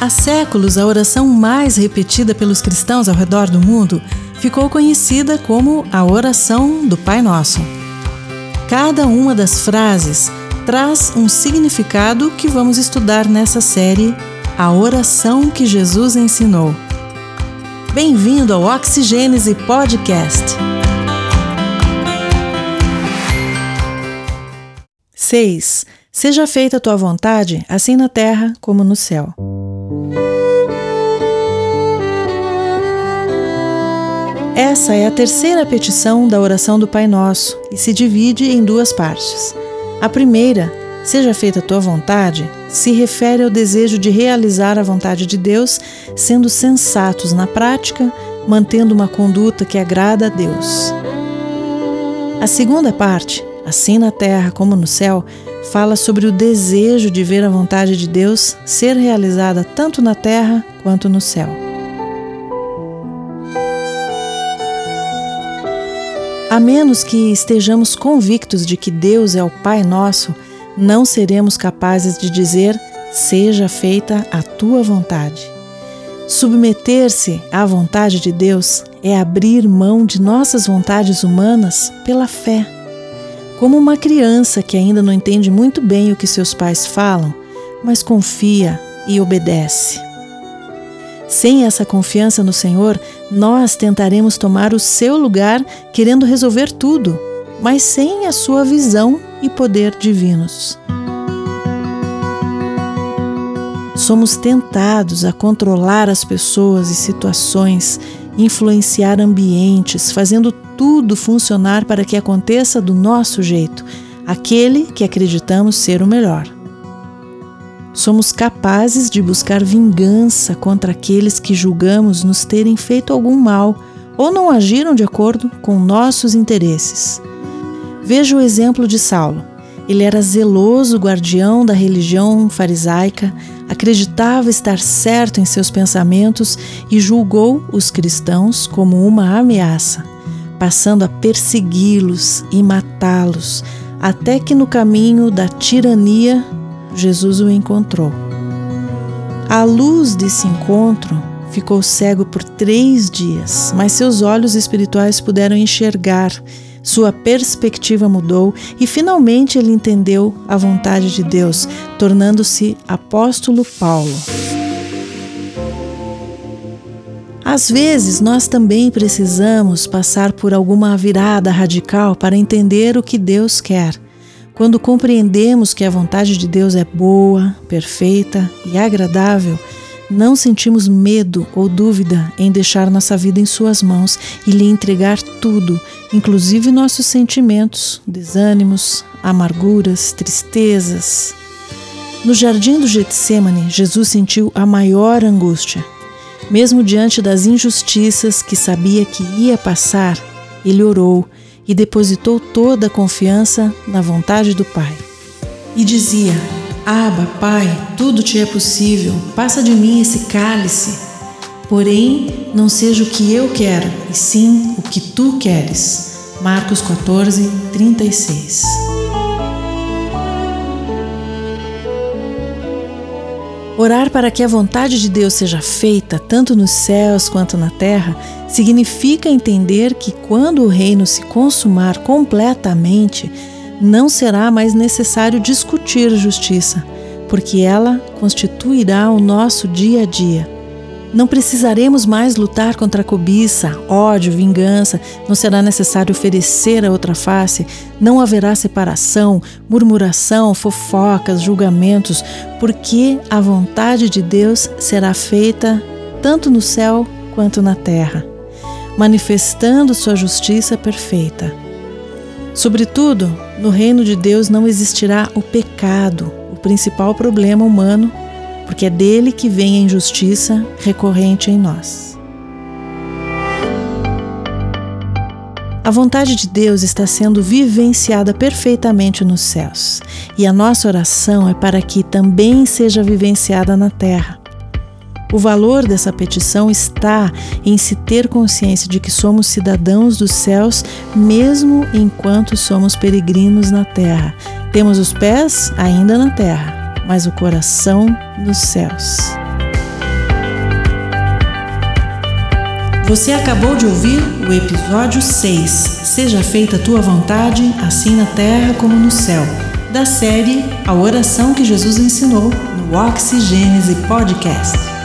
Há séculos, a oração mais repetida pelos cristãos ao redor do mundo ficou conhecida como a oração do Pai Nosso. Cada uma das frases traz um significado que vamos estudar nessa série A Oração que Jesus Ensinou. Bem-vindo ao Oxigênese Podcast. 6. Seja feita a tua vontade, assim na terra como no céu. Essa é a terceira petição da oração do Pai Nosso e se divide em duas partes. A primeira, seja feita a tua vontade, se refere ao desejo de realizar a vontade de Deus, sendo sensatos na prática, mantendo uma conduta que agrada a Deus. A segunda parte, assim na terra como no céu, fala sobre o desejo de ver a vontade de Deus ser realizada tanto na terra quanto no céu. A menos que estejamos convictos de que Deus é o Pai nosso, não seremos capazes de dizer: Seja feita a tua vontade. Submeter-se à vontade de Deus é abrir mão de nossas vontades humanas pela fé. Como uma criança que ainda não entende muito bem o que seus pais falam, mas confia e obedece. Sem essa confiança no Senhor, nós tentaremos tomar o seu lugar querendo resolver tudo, mas sem a sua visão e poder divinos. Somos tentados a controlar as pessoas e situações, influenciar ambientes, fazendo tudo funcionar para que aconteça do nosso jeito, aquele que acreditamos ser o melhor somos capazes de buscar vingança contra aqueles que julgamos nos terem feito algum mal ou não agiram de acordo com nossos interesses. Veja o exemplo de Saulo. Ele era zeloso guardião da religião farisaica, acreditava estar certo em seus pensamentos e julgou os cristãos como uma ameaça, passando a persegui-los e matá-los, até que no caminho da tirania Jesus o encontrou. À luz desse encontro, ficou cego por três dias, mas seus olhos espirituais puderam enxergar, sua perspectiva mudou e finalmente ele entendeu a vontade de Deus, tornando-se apóstolo Paulo. Às vezes, nós também precisamos passar por alguma virada radical para entender o que Deus quer. Quando compreendemos que a vontade de Deus é boa, perfeita e agradável, não sentimos medo ou dúvida em deixar nossa vida em Suas mãos e lhe entregar tudo, inclusive nossos sentimentos, desânimos, amarguras, tristezas. No jardim do Getsemane, Jesus sentiu a maior angústia. Mesmo diante das injustiças que sabia que ia passar, ele orou e depositou toda a confiança na vontade do Pai. E dizia: Aba, Pai, tudo te é possível, passa de mim esse cálice. Porém, não seja o que eu quero, e sim o que tu queres. Marcos 14, 36. Orar para que a vontade de Deus seja feita, tanto nos céus quanto na terra, significa entender que quando o reino se consumar completamente, não será mais necessário discutir justiça, porque ela constituirá o nosso dia a dia. Não precisaremos mais lutar contra a cobiça, ódio, vingança, não será necessário oferecer a outra face, não haverá separação, murmuração, fofocas, julgamentos, porque a vontade de Deus será feita tanto no céu quanto na terra, manifestando sua justiça perfeita. Sobretudo, no reino de Deus não existirá o pecado, o principal problema humano porque é dele que vem a injustiça recorrente em nós. A vontade de Deus está sendo vivenciada perfeitamente nos céus, e a nossa oração é para que também seja vivenciada na terra. O valor dessa petição está em se ter consciência de que somos cidadãos dos céus, mesmo enquanto somos peregrinos na terra. Temos os pés ainda na terra, mas o coração nos céus. Você acabou de ouvir o episódio 6, Seja Feita a Tua Vontade, assim na terra como no céu, da série A Oração que Jesus Ensinou no Oxigênese Podcast.